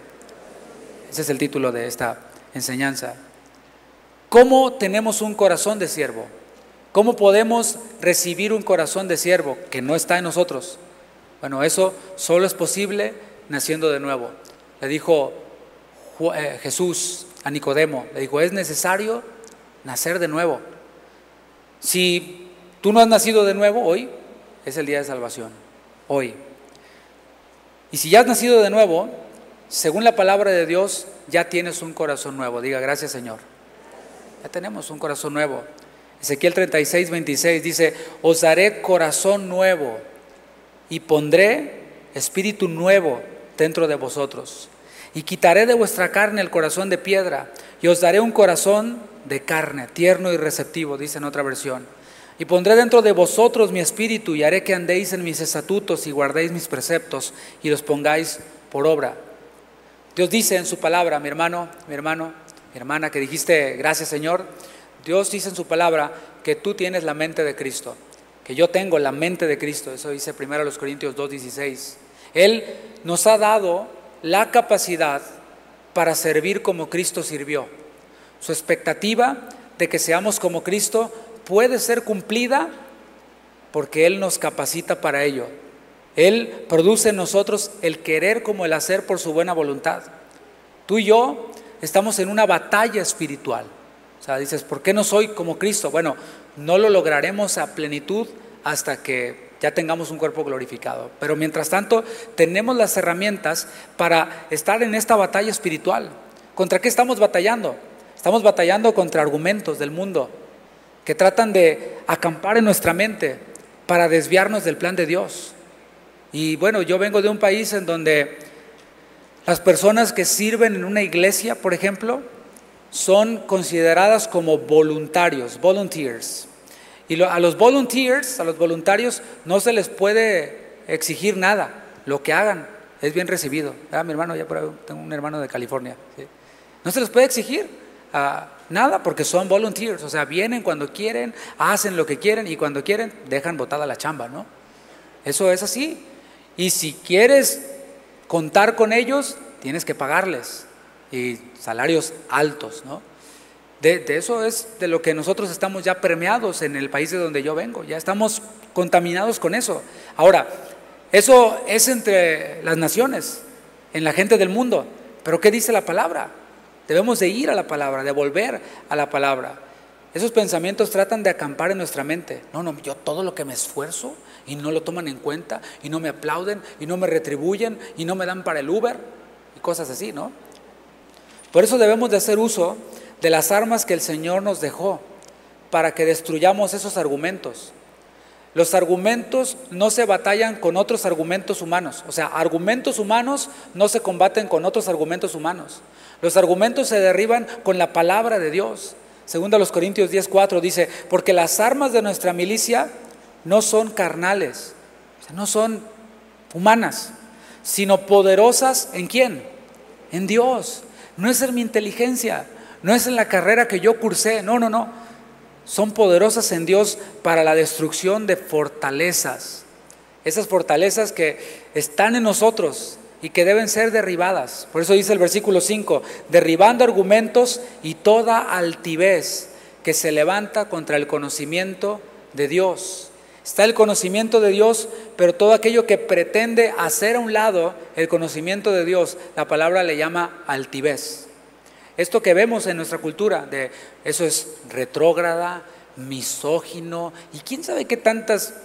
Ese es el título de esta enseñanza. ¿Cómo tenemos un corazón de siervo? ¿Cómo podemos recibir un corazón de siervo que no está en nosotros? Bueno, eso solo es posible naciendo de nuevo. Le dijo eh, Jesús a Nicodemo, le dijo, es necesario nacer de nuevo. Si tú no has nacido de nuevo hoy, es el día de salvación, hoy. Y si ya has nacido de nuevo, según la palabra de Dios, ya tienes un corazón nuevo. Diga, gracias Señor. Ya tenemos un corazón nuevo. Ezequiel 36, 26 dice, os daré corazón nuevo y pondré espíritu nuevo dentro de vosotros. Y quitaré de vuestra carne el corazón de piedra y os daré un corazón de carne, tierno y receptivo, dice en otra versión. Y pondré dentro de vosotros mi espíritu y haré que andéis en mis estatutos y guardéis mis preceptos y los pongáis por obra. Dios dice en su palabra, mi hermano, mi hermano, mi hermana, que dijiste, gracias Señor, Dios dice en su palabra que tú tienes la mente de Cristo, que yo tengo la mente de Cristo, eso dice primero los Corintios 2.16. Él nos ha dado la capacidad para servir como Cristo sirvió. Su expectativa de que seamos como Cristo puede ser cumplida porque Él nos capacita para ello. Él produce en nosotros el querer como el hacer por su buena voluntad. Tú y yo estamos en una batalla espiritual. O sea, dices, ¿por qué no soy como Cristo? Bueno, no lo lograremos a plenitud hasta que ya tengamos un cuerpo glorificado. Pero mientras tanto, tenemos las herramientas para estar en esta batalla espiritual. ¿Contra qué estamos batallando? Estamos batallando contra argumentos del mundo que tratan de acampar en nuestra mente para desviarnos del plan de Dios. Y bueno, yo vengo de un país en donde las personas que sirven en una iglesia, por ejemplo, son consideradas como voluntarios, volunteers. Y a los volunteers, a los voluntarios, no se les puede exigir nada. Lo que hagan es bien recibido. Ah, mi hermano, ya por ahí, tengo un hermano de California. No se les puede exigir ah, nada porque son volunteers. O sea, vienen cuando quieren, hacen lo que quieren y cuando quieren dejan botada la chamba, ¿no? Eso es así. Y si quieres contar con ellos, tienes que pagarles y salarios altos, ¿no? De, eso es de lo que nosotros estamos ya permeados en el país de donde yo vengo, ya estamos contaminados con eso. Ahora, eso es entre las naciones, en la gente del mundo, pero ¿qué dice la palabra? Debemos de ir a la palabra, de volver a la palabra. Esos pensamientos tratan de acampar en nuestra mente. No, no, yo todo lo que me esfuerzo y no lo toman en cuenta y no me aplauden y no me retribuyen y no me dan para el Uber y cosas así, ¿no? Por eso debemos de hacer uso de las armas que el Señor nos dejó para que destruyamos esos argumentos. Los argumentos no se batallan con otros argumentos humanos. O sea, argumentos humanos no se combaten con otros argumentos humanos. Los argumentos se derriban con la palabra de Dios. Segundo a los Corintios 10:4 dice, porque las armas de nuestra milicia no son carnales, no son humanas, sino poderosas en quién? En Dios. No es en mi inteligencia, no es en la carrera que yo cursé, no, no, no. Son poderosas en Dios para la destrucción de fortalezas. Esas fortalezas que están en nosotros, y que deben ser derribadas. Por eso dice el versículo 5, derribando argumentos y toda altivez que se levanta contra el conocimiento de Dios. Está el conocimiento de Dios, pero todo aquello que pretende hacer a un lado el conocimiento de Dios, la palabra le llama altivez. Esto que vemos en nuestra cultura, de eso es retrógrada, misógino, y quién sabe qué tantas,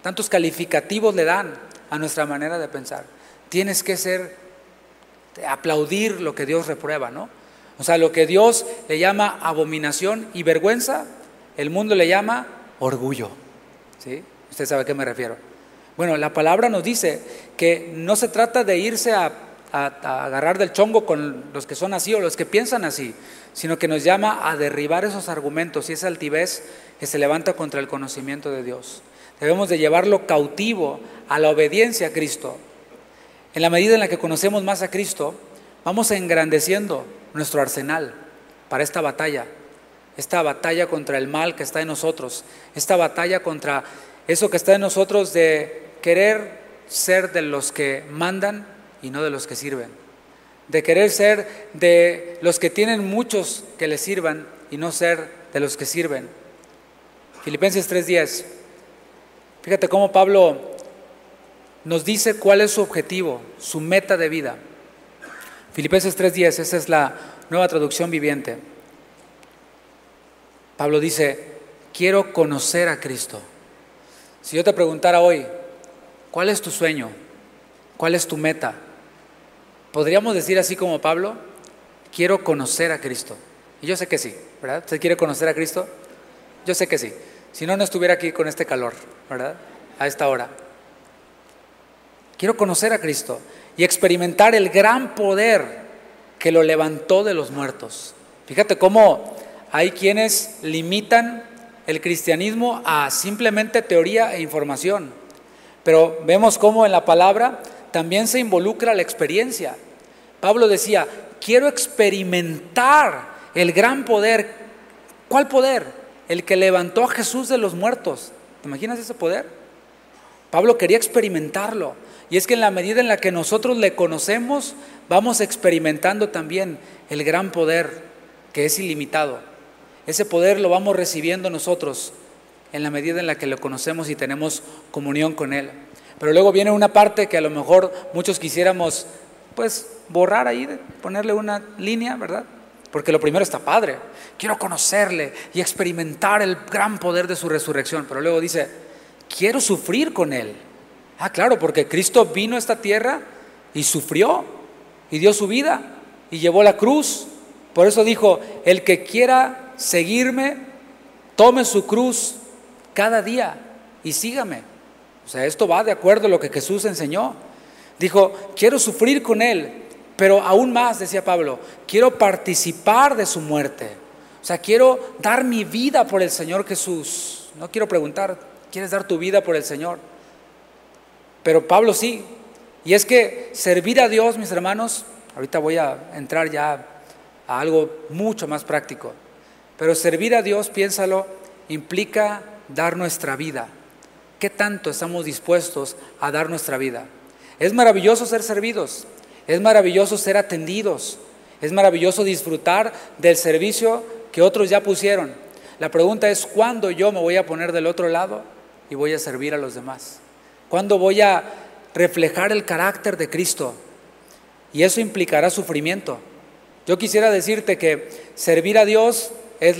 tantos calificativos le dan a nuestra manera de pensar tienes que ser, aplaudir lo que Dios reprueba, ¿no? O sea, lo que Dios le llama abominación y vergüenza, el mundo le llama orgullo. ¿Sí? Usted sabe a qué me refiero. Bueno, la palabra nos dice que no se trata de irse a, a, agarrar del chongo con los que son así o los que piensan así, sino que nos llama a derribar esos argumentos y esa altivez que se levanta contra el conocimiento de Dios. Debemos de llevarlo cautivo a la obediencia a Cristo, en la medida en la que conocemos más a Cristo, vamos engrandeciendo nuestro arsenal para esta batalla, esta batalla contra el mal que está en nosotros, esta batalla contra eso que está en nosotros de querer ser de los que mandan y no de los que sirven, de querer ser de los que tienen muchos que les sirvan y no ser de los que sirven. Filipenses 3:10. Fíjate cómo Pablo nos dice cuál es su objetivo, su meta de vida. Filipenses 3:10, esa es la nueva traducción viviente. Pablo dice, quiero conocer a Cristo. Si yo te preguntara hoy, ¿cuál es tu sueño? ¿Cuál es tu meta? ¿Podríamos decir así como Pablo? Quiero conocer a Cristo. Y yo sé que sí, ¿verdad? ¿Usted quiere conocer a Cristo? Yo sé que sí. Si no, no estuviera aquí con este calor, ¿verdad? A esta hora. Quiero conocer a Cristo y experimentar el gran poder que lo levantó de los muertos. Fíjate cómo hay quienes limitan el cristianismo a simplemente teoría e información. Pero vemos cómo en la palabra también se involucra la experiencia. Pablo decía, quiero experimentar el gran poder. ¿Cuál poder? El que levantó a Jesús de los muertos. ¿Te imaginas ese poder? Pablo quería experimentarlo. Y es que en la medida en la que nosotros le conocemos, vamos experimentando también el gran poder que es ilimitado. Ese poder lo vamos recibiendo nosotros en la medida en la que lo conocemos y tenemos comunión con Él. Pero luego viene una parte que a lo mejor muchos quisiéramos, pues, borrar ahí, ponerle una línea, ¿verdad? Porque lo primero está padre. Quiero conocerle y experimentar el gran poder de su resurrección. Pero luego dice, quiero sufrir con Él. Ah, claro, porque Cristo vino a esta tierra y sufrió y dio su vida y llevó la cruz. Por eso dijo, el que quiera seguirme, tome su cruz cada día y sígame. O sea, esto va de acuerdo a lo que Jesús enseñó. Dijo, quiero sufrir con Él, pero aún más, decía Pablo, quiero participar de su muerte. O sea, quiero dar mi vida por el Señor Jesús. No quiero preguntar, ¿quieres dar tu vida por el Señor? Pero Pablo sí. Y es que servir a Dios, mis hermanos, ahorita voy a entrar ya a algo mucho más práctico. Pero servir a Dios, piénsalo, implica dar nuestra vida. ¿Qué tanto estamos dispuestos a dar nuestra vida? Es maravilloso ser servidos, es maravilloso ser atendidos, es maravilloso disfrutar del servicio que otros ya pusieron. La pregunta es, ¿cuándo yo me voy a poner del otro lado y voy a servir a los demás? ¿Cuándo voy a reflejar el carácter de Cristo? Y eso implicará sufrimiento. Yo quisiera decirte que servir a Dios es,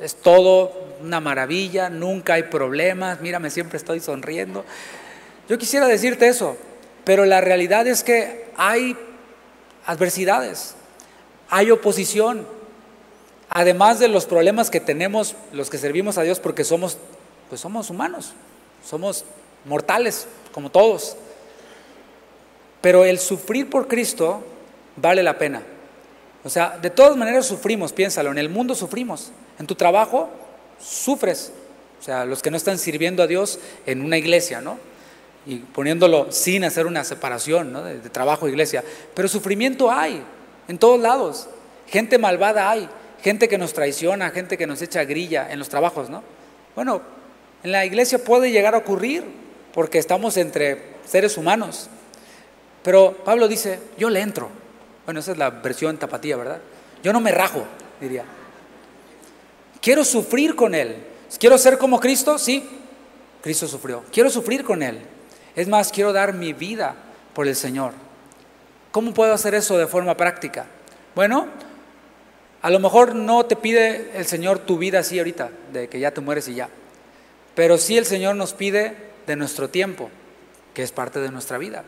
es todo una maravilla, nunca hay problemas, mírame, siempre estoy sonriendo. Yo quisiera decirte eso, pero la realidad es que hay adversidades, hay oposición, además de los problemas que tenemos los que servimos a Dios porque somos, pues somos humanos, somos mortales como todos. Pero el sufrir por Cristo vale la pena. O sea, de todas maneras sufrimos, piénsalo, en el mundo sufrimos, en tu trabajo sufres. O sea, los que no están sirviendo a Dios en una iglesia, ¿no? Y poniéndolo sin hacer una separación ¿no? de, trabajo e iglesia. Pero sufrimiento hay en todos lados. Gente malvada hay. Gente que nos traiciona, gente que nos echa grilla en los trabajos, ¿no? Bueno, en la iglesia puede llegar a ocurrir porque estamos entre seres humanos. Pero Pablo dice, yo le entro. Bueno, esa es la versión tapatía, ¿verdad? Yo no me rajo, diría. Quiero sufrir con Él. ¿Quiero ser como Cristo? Sí, Cristo sufrió. Quiero sufrir con Él. Es más, quiero dar mi vida por el Señor. ¿Cómo puedo hacer eso de forma práctica? Bueno, a lo mejor no te pide el Señor tu vida así ahorita, de que ya te mueres y ya. Pero sí el Señor nos pide de nuestro tiempo, que es parte de nuestra vida.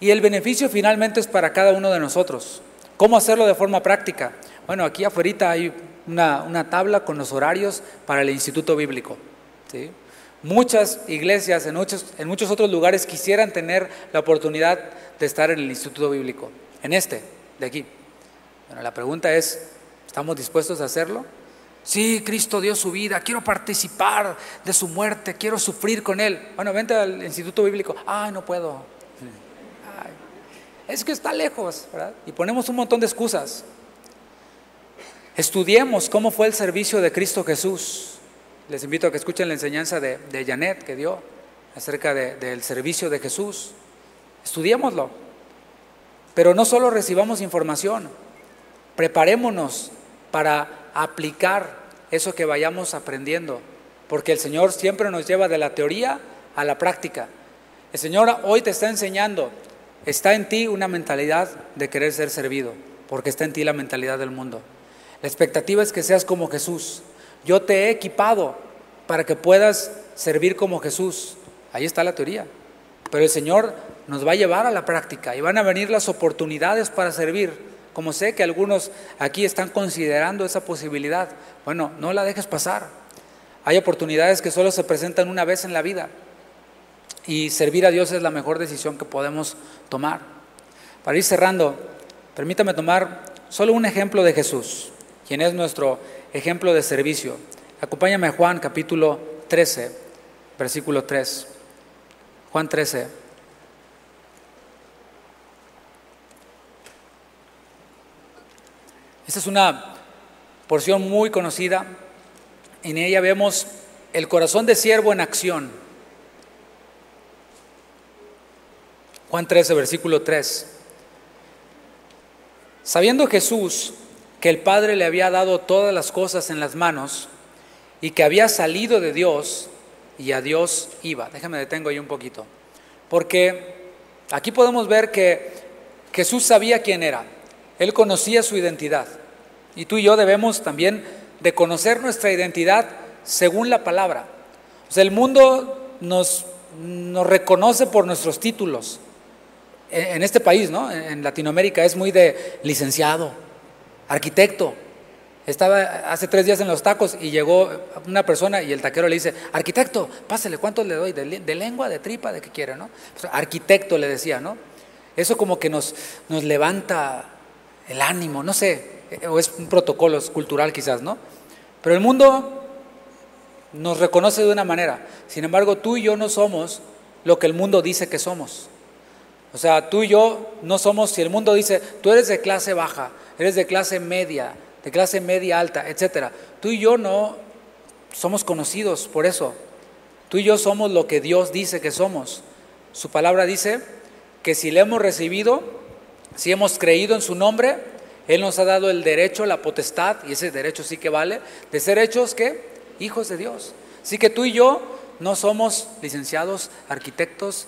Y el beneficio finalmente es para cada uno de nosotros. ¿Cómo hacerlo de forma práctica? Bueno, aquí afuera hay una, tabla con los horarios para el Instituto Bíblico. Muchas iglesias en muchos, en muchos otros lugares quisieran tener la oportunidad de estar en el Instituto Bíblico, en este, de aquí. Bueno, la pregunta es, ¿estamos dispuestos a hacerlo? Sí, Cristo dio su vida, quiero participar de su muerte, quiero sufrir con Él. Bueno, vente al Instituto Bíblico. Ay, no puedo. Es que está lejos, ¿verdad? Y ponemos un montón de excusas. Estudiemos cómo fue el servicio de Cristo Jesús. Les invito a que escuchen la enseñanza de, Janet que dio acerca del servicio de Jesús. Estudiémoslo. Pero no solo recibamos información, preparémonos para aplicar eso que vayamos aprendiendo, porque el Señor siempre nos lleva de la teoría a la práctica. El Señor hoy te está enseñando, está en ti una mentalidad de querer ser servido, porque está en ti la mentalidad del mundo. La expectativa es que seas como Jesús. Yo te he equipado para que puedas servir como Jesús. Ahí está la teoría. Pero el Señor nos va a llevar a la práctica y van a venir las oportunidades para servir. Como sé que algunos aquí están considerando esa posibilidad, bueno, no la dejes pasar. Hay oportunidades que solo se presentan una vez en la vida y servir a Dios es la mejor decisión que podemos tomar. Para ir cerrando, permítame tomar solo un ejemplo de Jesús quien es nuestro ejemplo de servicio. Acompáñame a Juan capítulo 13, versículo 3. Juan 13. Esta es una porción muy conocida. En ella vemos el corazón de siervo en acción. Juan 13, versículo 3. Sabiendo Jesús que el Padre le había dado todas las cosas en las manos y que había salido de Dios y a Dios iba. Déjame detengo ahí un poquito. Porque aquí podemos ver que Jesús sabía quién era. Él conocía su identidad. Y tú y yo debemos también de conocer nuestra identidad según la palabra. O sea, el mundo nos, nos reconoce por nuestros títulos. En, este país, ¿no? En Latinoamérica es muy de licenciado, arquitecto. Estaba hace tres días en los tacos y llegó una persona y el taquero le dice, arquitecto, pásale, ¿cuánto le doy? De, lengua, de tripa, de qué quiere, ¿no? Pues, arquitecto le decía, ¿no? Eso como que nos, nos levanta el ánimo, no sé, o es un protocolo cultural quizás, ¿no? Pero el mundo nos reconoce de una manera. Sin embargo, tú y yo no somos lo que el mundo dice que somos. O sea, tú y yo no somos, si el mundo dice, tú eres de clase baja, eres de clase media, de clase media alta, etcétera. Tú y yo no somos conocidos por eso. Tú y yo somos lo que Dios dice que somos. Su palabra dice que si le hemos recibido, si hemos creído en su nombre, él nos ha dado el derecho, la potestad, y ese derecho sí que vale, de ser hechos que hijos de Dios. Así que tú y yo no somos licenciados, arquitectos,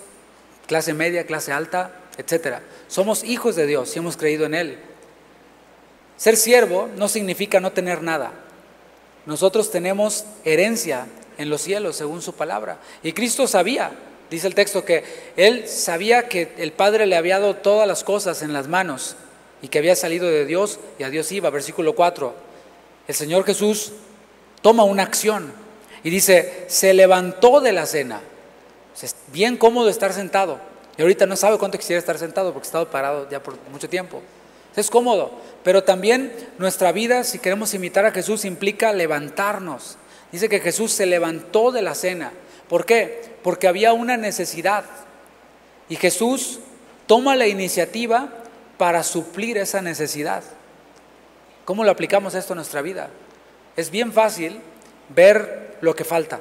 clase media, clase alta, etcétera. Somos hijos de Dios y hemos creído en Él. Ser siervo no significa no tener nada. Nosotros tenemos herencia en los cielos, según su palabra. Y Cristo sabía, dice el texto, que Él sabía que el Padre le había dado todas las cosas en las manos y que había salido de Dios y a Dios iba. Versículo 4. El Señor Jesús toma una acción y dice, se levantó de la cena. Es bien cómodo estar sentado. Y ahorita no sabe cuánto quisiera estar sentado porque ha estado parado ya por mucho tiempo. Es cómodo, pero también nuestra vida, si queremos imitar a Jesús, implica levantarnos. Dice que Jesús se levantó de la cena. ¿Por qué? Porque había una necesidad. Y Jesús toma la iniciativa para suplir esa necesidad. ¿Cómo lo aplicamos esto a nuestra vida? Es bien fácil ver lo que falta,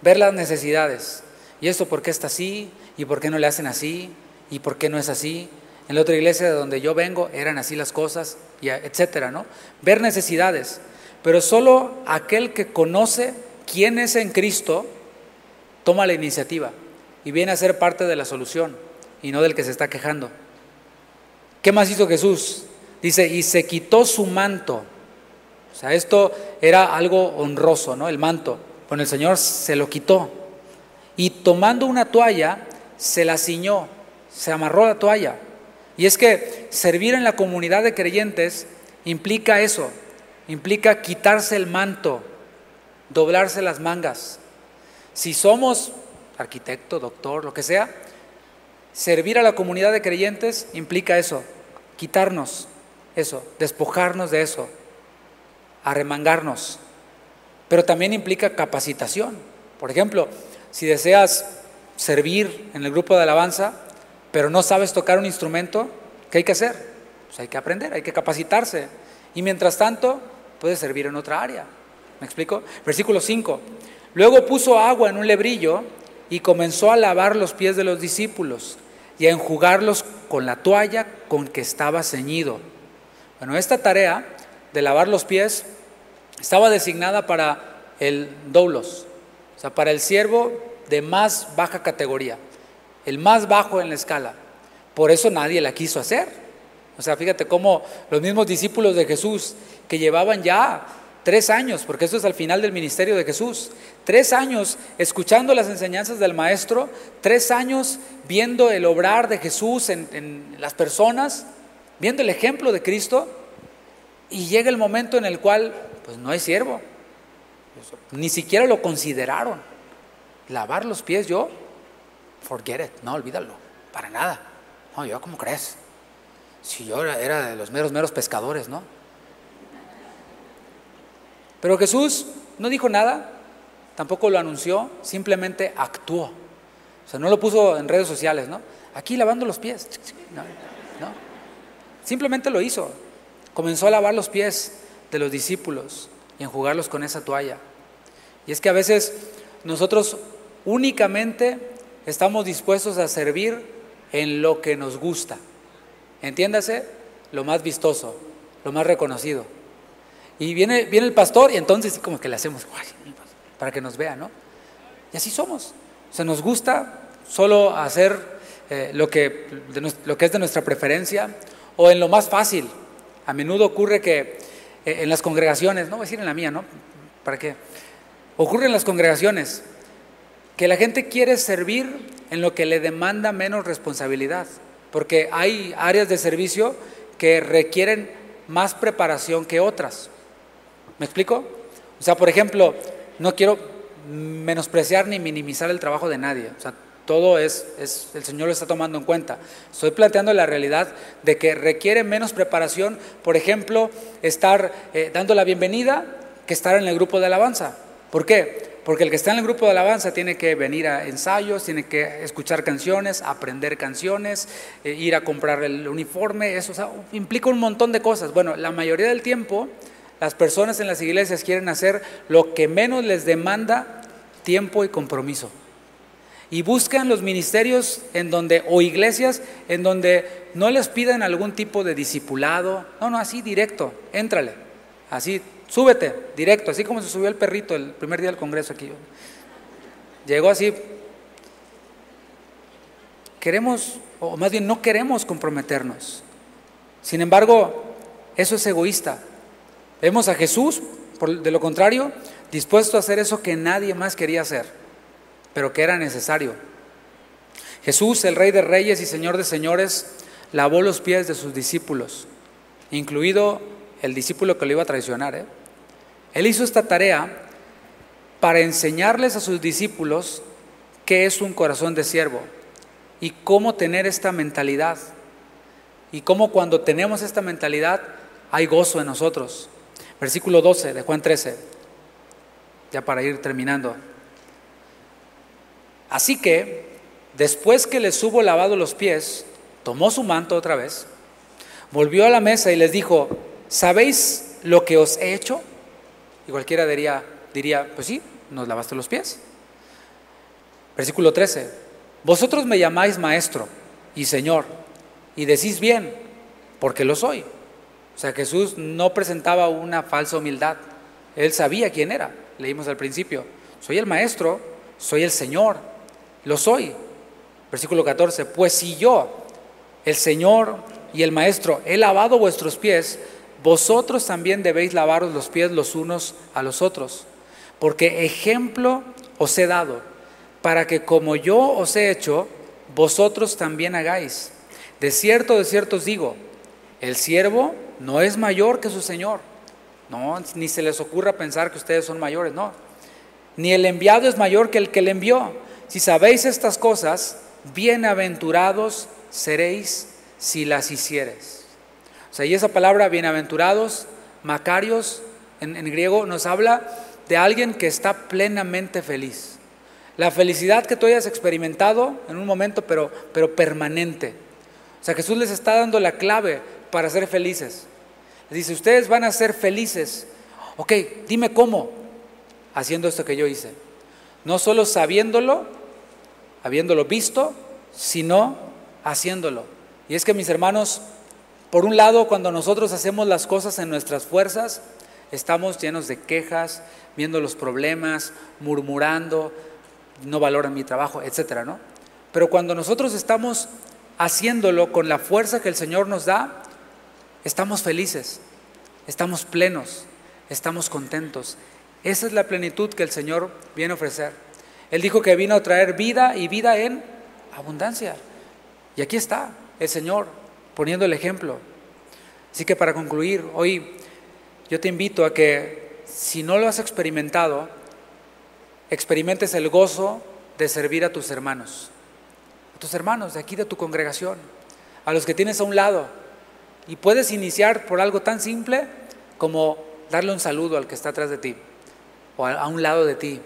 ver las necesidades. ¿Y esto por qué está así? ¿Y por qué no le hacen así? ¿Y por qué no es así? En la otra iglesia de donde yo vengo eran así las cosas, y etcétera, ¿no? Ver necesidades. Pero solo aquel que conoce quién es en Cristo toma la iniciativa y viene a ser parte de la solución y no del que se está quejando. ¿Qué más hizo Jesús? Dice, y se quitó su manto. O sea, esto era algo honroso, ¿no? El manto. Bueno, el Señor se lo quitó. Y tomando una toalla, se la ciñó, se amarró la toalla. Y es que servir en la comunidad de creyentes implica eso, implica quitarse el manto, doblarse las mangas. Si somos arquitecto, doctor, lo que sea, Servir a la comunidad de creyentes implica eso, quitarnos eso, despojarnos de eso, arremangarnos. Pero también implica capacitación. Por ejemplo, si deseas servir en el grupo de alabanza, pero no sabes tocar un instrumento, ¿qué hay que hacer? Pues hay que aprender, hay que capacitarse. Y mientras tanto, puedes servir en otra área. ¿Me explico? Versículo 5. Luego puso agua en un lebrillo y comenzó a lavar los pies de los discípulos y a enjugarlos con la toalla con que estaba ceñido. Bueno, esta tarea de lavar los pies estaba designada para el doulos, o sea, para el siervo de más baja categoría, el más bajo en la escala. Por eso nadie la quiso hacer. O sea, fíjate cómo los mismos discípulos de Jesús que llevaban ya Tres años, porque esto es al final del ministerio de Jesús. Tres años escuchando las enseñanzas del Maestro, tres años viendo el obrar de Jesús en, las personas, viendo el ejemplo de Cristo, y llega el momento en el cual, pues no hay siervo. Ni siquiera lo consideraron. Lavar los pies yo, forget it, no, olvídalo, para nada. No, yo, ¿cómo crees? Si yo era de los meros, meros pescadores, ¿no? Pero Jesús no dijo nada, tampoco lo anunció, simplemente actuó. O sea, no lo puso en redes sociales, ¿no? Aquí lavando los pies. No, Simplemente lo hizo. Comenzó a lavar los pies de los discípulos y enjugarlos con esa toalla. Y es que a veces nosotros únicamente estamos dispuestos a servir en lo que nos gusta. Entiéndase, lo más vistoso, lo más reconocido. Y viene, viene el pastor y entonces como que le hacemos para que nos vea, ¿no? Y así somos. O nos gusta solo hacer eh, lo, que, lo que es de nuestra preferencia o en lo más fácil. A menudo ocurre que eh, en las congregaciones, no voy a decir en la mía, ¿no? ¿Para qué? Ocurre en las congregaciones que la gente quiere servir en lo que le demanda menos responsabilidad, porque hay áreas de servicio que requieren más preparación que otras. ¿Me explico? O sea, por ejemplo, no quiero menospreciar ni minimizar el trabajo de nadie. O sea, todo es, es, el Señor lo está tomando en cuenta. Estoy planteando la realidad de que requiere menos preparación, por ejemplo, estar eh, dando la bienvenida que estar en el grupo de alabanza. ¿Por qué? Porque el que está en el grupo de alabanza tiene que venir a ensayos, tiene que escuchar canciones, aprender canciones, eh, ir a comprar el uniforme, eso implica un montón de cosas. Bueno, la mayoría del tiempo las personas en las iglesias quieren hacer lo que menos les demanda tiempo y compromiso y buscan los ministerios en donde, o iglesias en donde no les pidan algún tipo de discipulado, no, no, así directo, éntrale, así, súbete, directo, así como se subió el perrito el primer día del Congreso aquí. Llegó así. Queremos, o más bien no queremos comprometernos. Sin embargo, eso es egoísta. Vemos a Jesús, de lo contrario, dispuesto a hacer eso que nadie más quería hacer pero que era necesario. Jesús, el Rey de Reyes y Señor de Señores, lavó los pies de sus discípulos, incluido el discípulo que lo iba a traicionar. ¿eh? Él hizo esta tarea para enseñarles a sus discípulos qué es un corazón de siervo y cómo tener esta mentalidad. Y cómo cuando tenemos esta mentalidad hay gozo en nosotros. Versículo 12 de Juan 13, ya para ir terminando. Así que, después que les hubo lavado los pies, tomó su manto otra vez, volvió a la mesa y les dijo, ¿sabéis lo que os he hecho? Y cualquiera diría, diría pues sí, nos lavaste los pies. Versículo 13, vosotros me llamáis maestro y señor, y decís bien, porque lo soy. O sea, Jesús no presentaba una falsa humildad, él sabía quién era, leímos al principio, soy el maestro, soy el señor, lo soy. Versículo 14, pues si yo, el Señor y el Maestro, he lavado vuestros pies, vosotros también debéis lavaros los pies los unos a los otros, porque ejemplo os he dado, para que como yo os he hecho, vosotros también hagáis. De cierto, de cierto os digo, el siervo no es mayor que su Señor. No, ni se les ocurra pensar que ustedes son mayores, no. Ni el enviado es mayor que el que le envió. Si sabéis estas cosas, bienaventurados seréis si las hicieres. O sea, y esa palabra bienaventurados, macarios, en, griego, nos habla de alguien que está plenamente feliz. La felicidad que tú hayas experimentado en un momento, pero, pero permanente. O sea, Jesús les está dando la clave para ser felices. Les dice, ustedes van a ser felices. Ok, dime cómo. Haciendo esto que yo hice. No solo sabiéndolo, habiéndolo visto, sino haciéndolo. Y es que mis hermanos, por un lado, cuando nosotros hacemos las cosas en nuestras fuerzas, estamos llenos de quejas, viendo los problemas, murmurando, no valoran mi trabajo, etcétera, ¿no? Pero cuando nosotros estamos haciéndolo con la fuerza que el Señor nos da, estamos felices, estamos plenos, estamos contentos. Esa es la plenitud que el Señor viene a ofrecer. Él dijo que vino a traer vida y vida en abundancia. Y aquí está el Señor poniendo el ejemplo. Así que para concluir, hoy yo te invito a que si no lo has experimentado, experimentes el gozo de servir a tus hermanos, a tus hermanos de aquí de tu congregación, a los que tienes a un lado. Y puedes iniciar por algo tan simple como darle un saludo al que está atrás de ti o a un lado de ti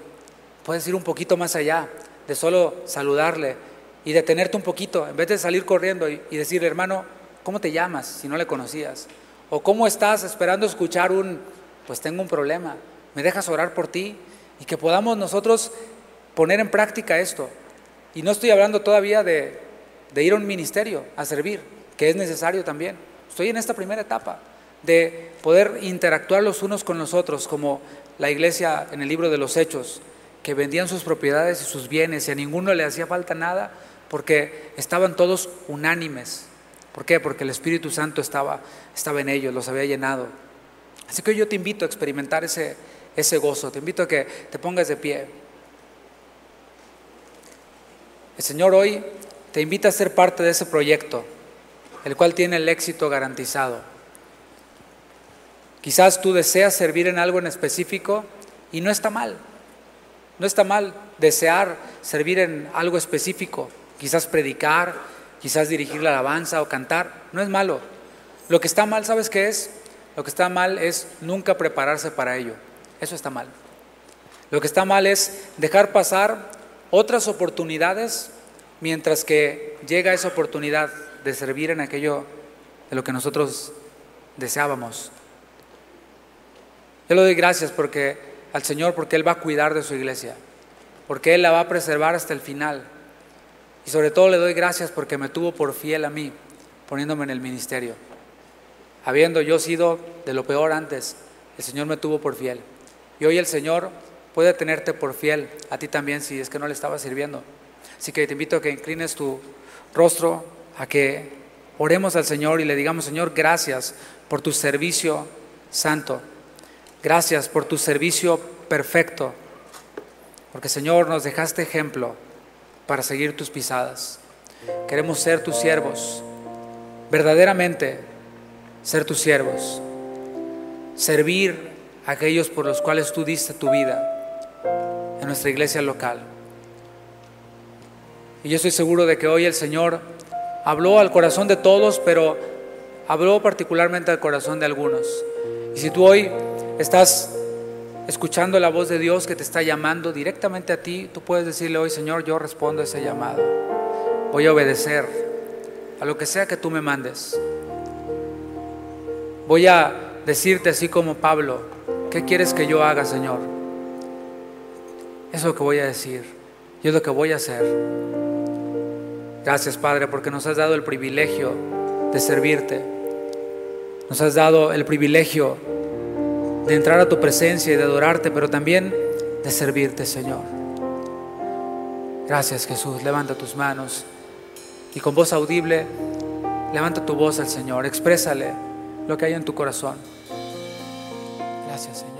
Puedes ir un poquito más allá de solo saludarle y detenerte un poquito, en vez de salir corriendo y, decirle, hermano, ¿cómo te llamas si no le conocías? ¿O cómo estás esperando escuchar un, pues tengo un problema, me dejas orar por ti? Y que podamos nosotros poner en práctica esto. Y no estoy hablando todavía de, de ir a un ministerio a servir, que es necesario también. Estoy en esta primera etapa de poder interactuar los unos con los otros, como la iglesia en el libro de los Hechos, que vendían sus propiedades y sus bienes y a ninguno le hacía falta nada porque estaban todos unánimes. ¿Por qué? Porque el Espíritu Santo estaba, estaba en ellos, los había llenado. Así que yo te invito a experimentar ese, ese gozo, te invito a que te pongas de pie. El Señor hoy te invita a ser parte de ese proyecto, el cual tiene el éxito garantizado. Quizás tú deseas servir en algo en específico y no está mal. No está mal desear servir en algo específico, quizás predicar, quizás dirigir la alabanza o cantar, no es malo. Lo que está mal, ¿sabes qué es? Lo que está mal es nunca prepararse para ello. Eso está mal. Lo que está mal es dejar pasar otras oportunidades mientras que llega esa oportunidad de servir en aquello de lo que nosotros deseábamos. Yo le doy gracias porque al Señor porque Él va a cuidar de su iglesia, porque Él la va a preservar hasta el final. Y sobre todo le doy gracias porque me tuvo por fiel a mí, poniéndome en el ministerio. Habiendo yo sido de lo peor antes, el Señor me tuvo por fiel. Y hoy el Señor puede tenerte por fiel a ti también si es que no le estaba sirviendo. Así que te invito a que inclines tu rostro, a que oremos al Señor y le digamos, Señor, gracias por tu servicio santo. Gracias por tu servicio perfecto. Porque Señor, nos dejaste ejemplo para seguir tus pisadas. Queremos ser tus siervos, verdaderamente ser tus siervos, servir a aquellos por los cuales tú diste tu vida en nuestra iglesia local. Y yo estoy seguro de que hoy el Señor habló al corazón de todos, pero habló particularmente al corazón de algunos. Y si tú hoy estás escuchando la voz de Dios que te está llamando directamente a ti, tú puedes decirle hoy, Señor, yo respondo a ese llamado. Voy a obedecer a lo que sea que tú me mandes. Voy a decirte así como Pablo, ¿qué quieres que yo haga, Señor? Eso es lo que voy a decir y es lo que voy a hacer. Gracias, Padre, porque nos has dado el privilegio de servirte. Nos has dado el privilegio de entrar a tu presencia y de adorarte, pero también de servirte, Señor. Gracias, Jesús. Levanta tus manos y con voz audible, levanta tu voz al Señor. Exprésale lo que hay en tu corazón. Gracias, Señor.